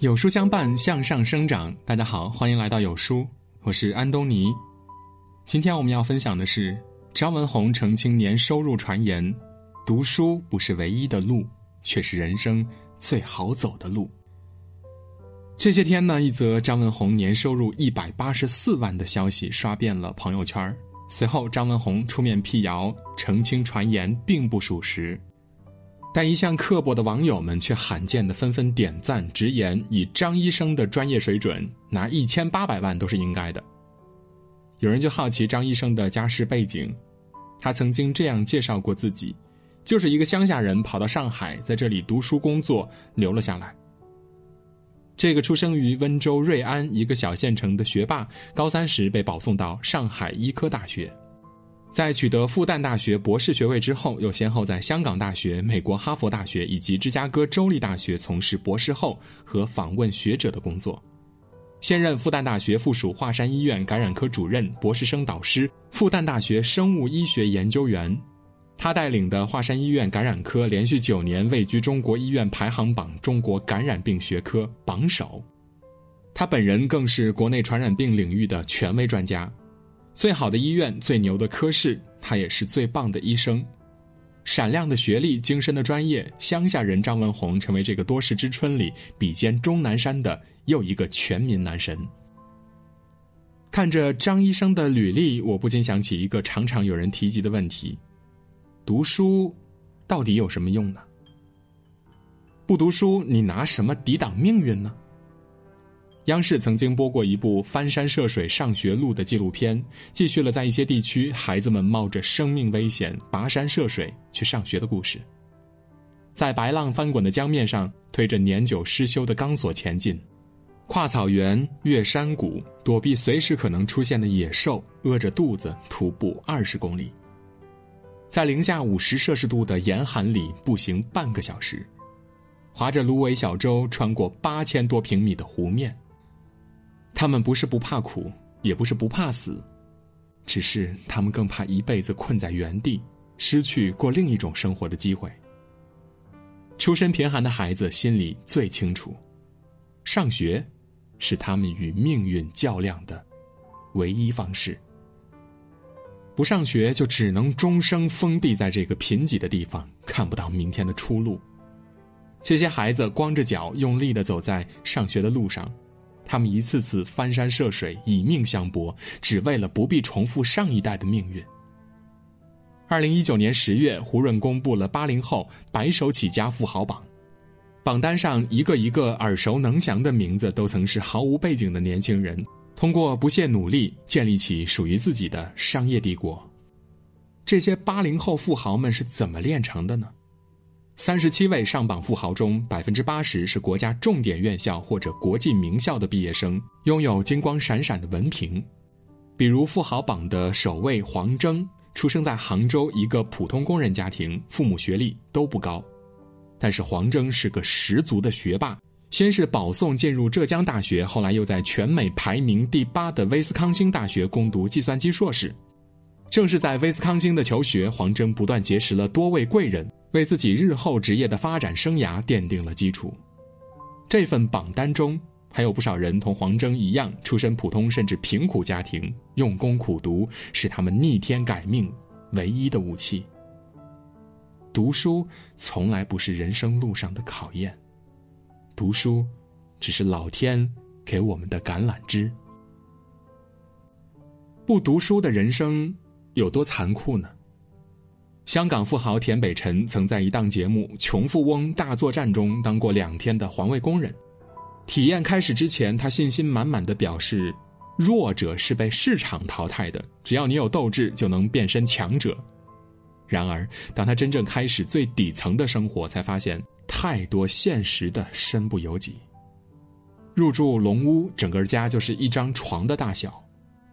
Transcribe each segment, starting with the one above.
有书相伴，向上生长。大家好，欢迎来到有书，我是安东尼。今天我们要分享的是张文宏澄清年收入传言：读书不是唯一的路，却是人生最好走的路。这些天呢，一则张文宏年收入一百八十四万的消息刷遍了朋友圈。随后，张文宏出面辟谣，澄清传言并不属实。但一向刻薄的网友们却罕见的纷纷点赞，直言以张医生的专业水准，拿一千八百万都是应该的。有人就好奇张医生的家世背景，他曾经这样介绍过自己：就是一个乡下人，跑到上海，在这里读书工作，留了下来。这个出生于温州瑞安一个小县城的学霸，高三时被保送到上海医科大学。在取得复旦大学博士学位之后，又先后在香港大学、美国哈佛大学以及芝加哥州立大学从事博士后和访问学者的工作。现任复旦大学附属华山医院感染科主任、博士生导师、复旦大学生物医学研究员。他带领的华山医院感染科连续九年位居中国医院排行榜中国感染病学科榜首。他本人更是国内传染病领域的权威专家。最好的医院，最牛的科室，他也是最棒的医生。闪亮的学历，精深的专业，乡下人张文宏成为这个多事之春里比肩钟南山的又一个全民男神。看着张医生的履历，我不禁想起一个常常有人提及的问题：读书到底有什么用呢？不读书，你拿什么抵挡命运呢？央视曾经播过一部翻山涉水上学路的纪录片，继续了在一些地区孩子们冒着生命危险跋山涉水去上学的故事。在白浪翻滚的江面上，推着年久失修的钢索前进，跨草原，越山谷，躲避随时可能出现的野兽，饿着肚子徒步二十公里，在零下五十摄氏度的严寒里步行半个小时，划着芦苇小舟穿过八千多平米的湖面。他们不是不怕苦，也不是不怕死，只是他们更怕一辈子困在原地，失去过另一种生活的机会。出身贫寒的孩子心里最清楚，上学是他们与命运较量的唯一方式。不上学就只能终生封闭在这个贫瘠的地方，看不到明天的出路。这些孩子光着脚，用力的走在上学的路上。他们一次次翻山涉水，以命相搏，只为了不必重复上一代的命运。二零一九年十月，胡润公布了八零后白手起家富豪榜，榜单上一个一个耳熟能详的名字，都曾是毫无背景的年轻人，通过不懈努力建立起属于自己的商业帝国。这些八零后富豪们是怎么炼成的呢？三十七位上榜富豪中，百分之八十是国家重点院校或者国际名校的毕业生，拥有金光闪闪的文凭。比如富豪榜的首位黄峥，出生在杭州一个普通工人家庭，父母学历都不高，但是黄峥是个十足的学霸。先是保送进入浙江大学，后来又在全美排名第八的威斯康星大学攻读计算机硕士。正是在威斯康星的求学，黄峥不断结识了多位贵人。为自己日后职业的发展生涯奠定了基础。这份榜单中还有不少人同黄峥一样，出身普通甚至贫苦家庭，用功苦读是他们逆天改命唯一的武器。读书从来不是人生路上的考验，读书只是老天给我们的橄榄枝。不读书的人生有多残酷呢？香港富豪田北辰曾在一档节目《穷富翁大作战》中当过两天的环卫工人。体验开始之前，他信心满满的表示：“弱者是被市场淘汰的，只要你有斗志，就能变身强者。”然而，当他真正开始最底层的生活，才发现太多现实的身不由己。入住龙屋，整个家就是一张床的大小。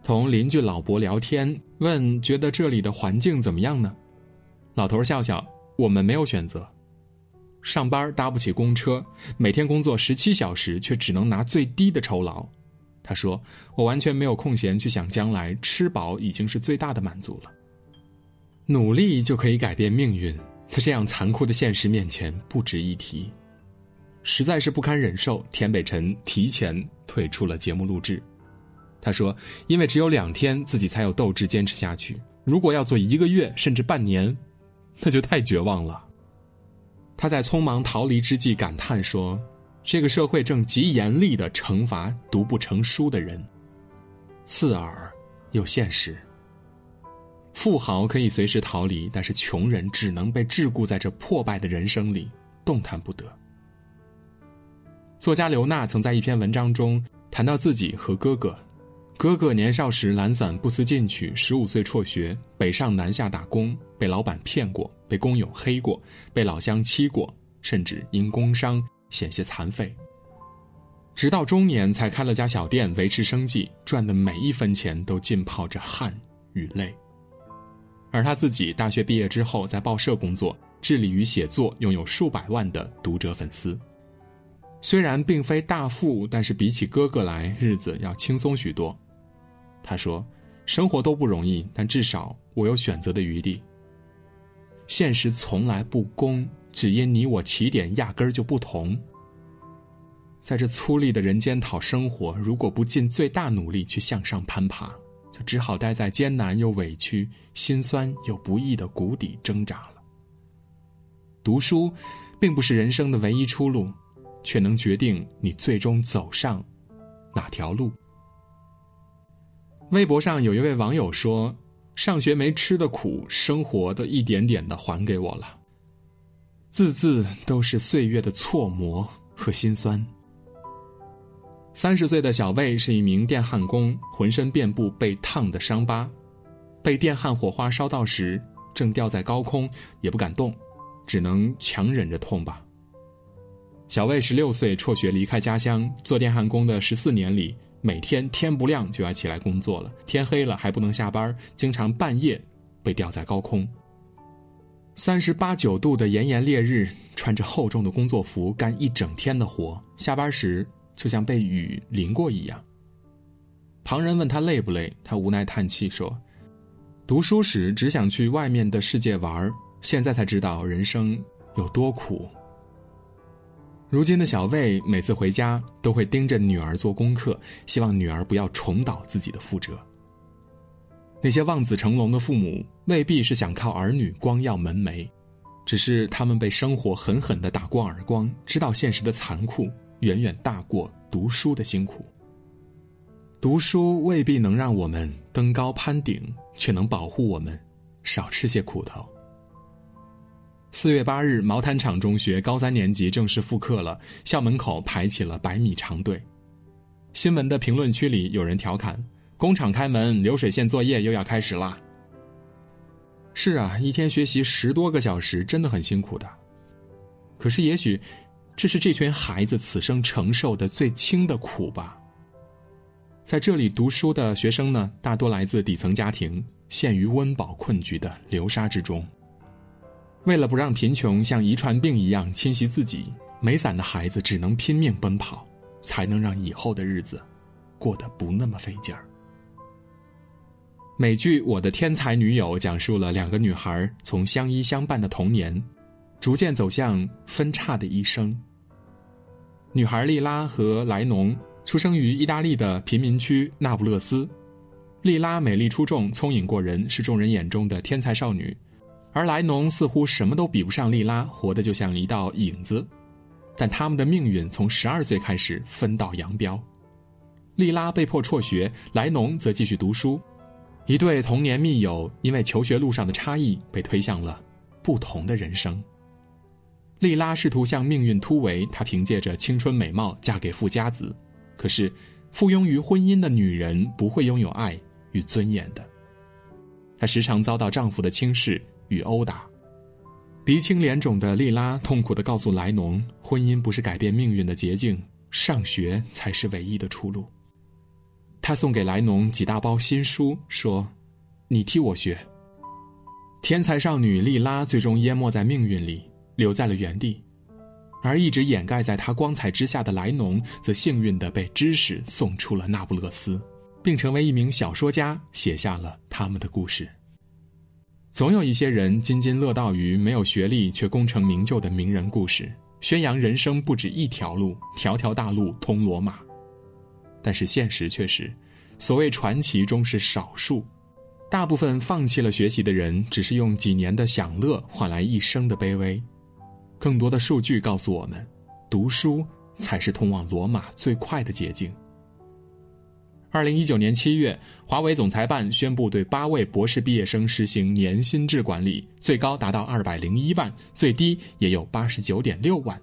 同邻居老伯聊天，问：“觉得这里的环境怎么样呢？”老头笑笑：“我们没有选择，上班搭不起公车，每天工作十七小时，却只能拿最低的酬劳。”他说：“我完全没有空闲去想将来，吃饱已经是最大的满足了。努力就可以改变命运，在这样残酷的现实面前不值一提。实在是不堪忍受，田北辰提前退出了节目录制。他说：“因为只有两天，自己才有斗志坚持下去。如果要做一个月甚至半年，那就太绝望了。”他在匆忙逃离之际感叹说：“这个社会正极严厉的惩罚读不成书的人，刺耳又现实。富豪可以随时逃离，但是穷人只能被桎梏在这破败的人生里，动弹不得。”作家刘娜曾在一篇文章中谈到自己和哥哥。哥哥年少时懒散不思进取，十五岁辍学，北上南下打工，被老板骗过，被工友黑过，被老乡欺过，甚至因工伤险些残废。直到中年才开了家小店维持生计，赚的每一分钱都浸泡着汗与泪。而他自己大学毕业之后在报社工作，致力于写作，拥有数百万的读者粉丝。虽然并非大富，但是比起哥哥来，日子要轻松许多。他说：“生活都不容易，但至少我有选择的余地。现实从来不公，只因你我起点压根儿就不同。在这粗粝的人间讨生活，如果不尽最大努力去向上攀爬，就只好待在艰难又委屈、心酸又不易的谷底挣扎了。读书，并不是人生的唯一出路，却能决定你最终走上哪条路。”微博上有一位网友说：“上学没吃的苦，生活的一点点的还给我了。字字都是岁月的错磨和心酸。”三十岁的小魏是一名电焊工，浑身遍布被烫的伤疤，被电焊火花烧到时，正吊在高空，也不敢动，只能强忍着痛吧。小魏十六岁辍学离开家乡，做电焊工的十四年里。每天天不亮就要起来工作了，天黑了还不能下班，经常半夜被吊在高空。三十八九度的炎炎烈日，穿着厚重的工作服干一整天的活，下班时就像被雨淋过一样。旁人问他累不累，他无奈叹气说：“读书时只想去外面的世界玩，现在才知道人生有多苦。”如今的小魏每次回家都会盯着女儿做功课，希望女儿不要重蹈自己的覆辙。那些望子成龙的父母未必是想靠儿女光耀门楣，只是他们被生活狠狠地打过耳光，知道现实的残酷远远大过读书的辛苦。读书未必能让我们登高攀顶，却能保护我们少吃些苦头。四月八日，毛坦厂中学高三年级正式复课了，校门口排起了百米长队。新闻的评论区里有人调侃：“工厂开门，流水线作业又要开始啦。”是啊，一天学习十多个小时，真的很辛苦的。可是，也许这是这群孩子此生承受的最轻的苦吧。在这里读书的学生呢，大多来自底层家庭，陷于温饱困局的流沙之中。为了不让贫穷像遗传病一样侵袭自己，没伞的孩子只能拼命奔跑，才能让以后的日子过得不那么费劲儿。美剧《我的天才女友》讲述了两个女孩从相依相伴的童年，逐渐走向分叉的一生。女孩莉拉和莱农出生于意大利的贫民区那不勒斯，莉拉美丽出众、聪颖过人，是众人眼中的天才少女。而莱农似乎什么都比不上莉拉，活得就像一道影子。但他们的命运从十二岁开始分道扬镳，莉拉被迫辍学，莱农则继续读书。一对童年密友因为求学路上的差异，被推向了不同的人生。莉拉试图向命运突围，她凭借着青春美貌嫁给富家子。可是，附庸于婚姻的女人不会拥有爱与尊严的。她时常遭到丈夫的轻视。与殴打，鼻青脸肿的莉拉痛苦地告诉莱农：“婚姻不是改变命运的捷径，上学才是唯一的出路。”他送给莱农几大包新书，说：“你替我学。”天才少女莉拉最终淹没在命运里，留在了原地，而一直掩盖在她光彩之下的莱农，则幸运地被知识送出了那不勒斯，并成为一名小说家，写下了他们的故事。总有一些人津津乐道于没有学历却功成名就的名人故事，宣扬人生不止一条路，条条大路通罗马。但是现实却是，所谓传奇终是少数，大部分放弃了学习的人，只是用几年的享乐换来一生的卑微。更多的数据告诉我们，读书才是通往罗马最快的捷径。二零一九年七月，华为总裁办宣布对八位博士毕业生实行年薪制管理，最高达到二百零一万，最低也有八十九点六万。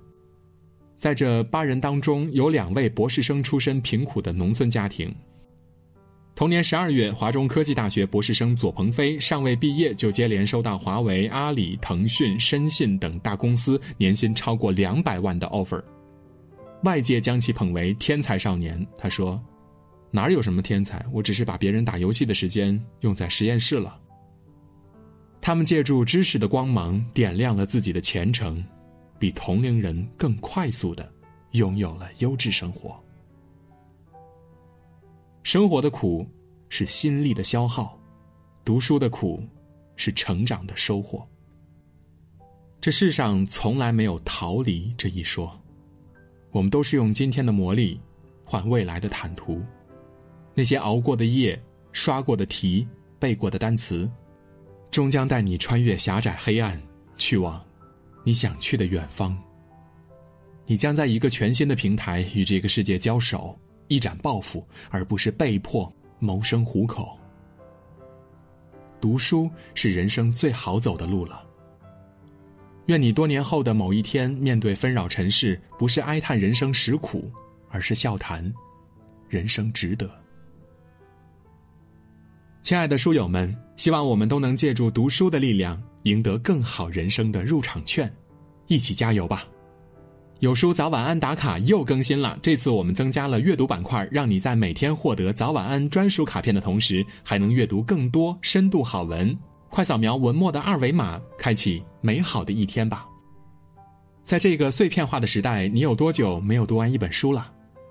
在这八人当中，有两位博士生出身贫苦的农村家庭。同年十二月，华中科技大学博士生左鹏飞尚未毕业，就接连收到华为、阿里、腾讯、申信等大公司年薪超过两百万的 offer，外界将其捧为天才少年。他说。哪有什么天才？我只是把别人打游戏的时间用在实验室了。他们借助知识的光芒，点亮了自己的前程，比同龄人更快速的拥有了优质生活。生活的苦是心力的消耗，读书的苦是成长的收获。这世上从来没有逃离这一说，我们都是用今天的磨砺换未来的坦途。那些熬过的夜、刷过的题、背过的单词，终将带你穿越狭窄黑暗，去往你想去的远方。你将在一个全新的平台与这个世界交手，一展抱负，而不是被迫谋生糊口。读书是人生最好走的路了。愿你多年后的某一天，面对纷扰尘世，不是哀叹人生实苦，而是笑谈人生值得。亲爱的书友们，希望我们都能借助读书的力量，赢得更好人生的入场券，一起加油吧！有书早晚安打卡又更新了，这次我们增加了阅读板块，让你在每天获得早晚安专属卡片的同时，还能阅读更多深度好文。快扫描文末的二维码，开启美好的一天吧！在这个碎片化的时代，你有多久没有读完一本书了？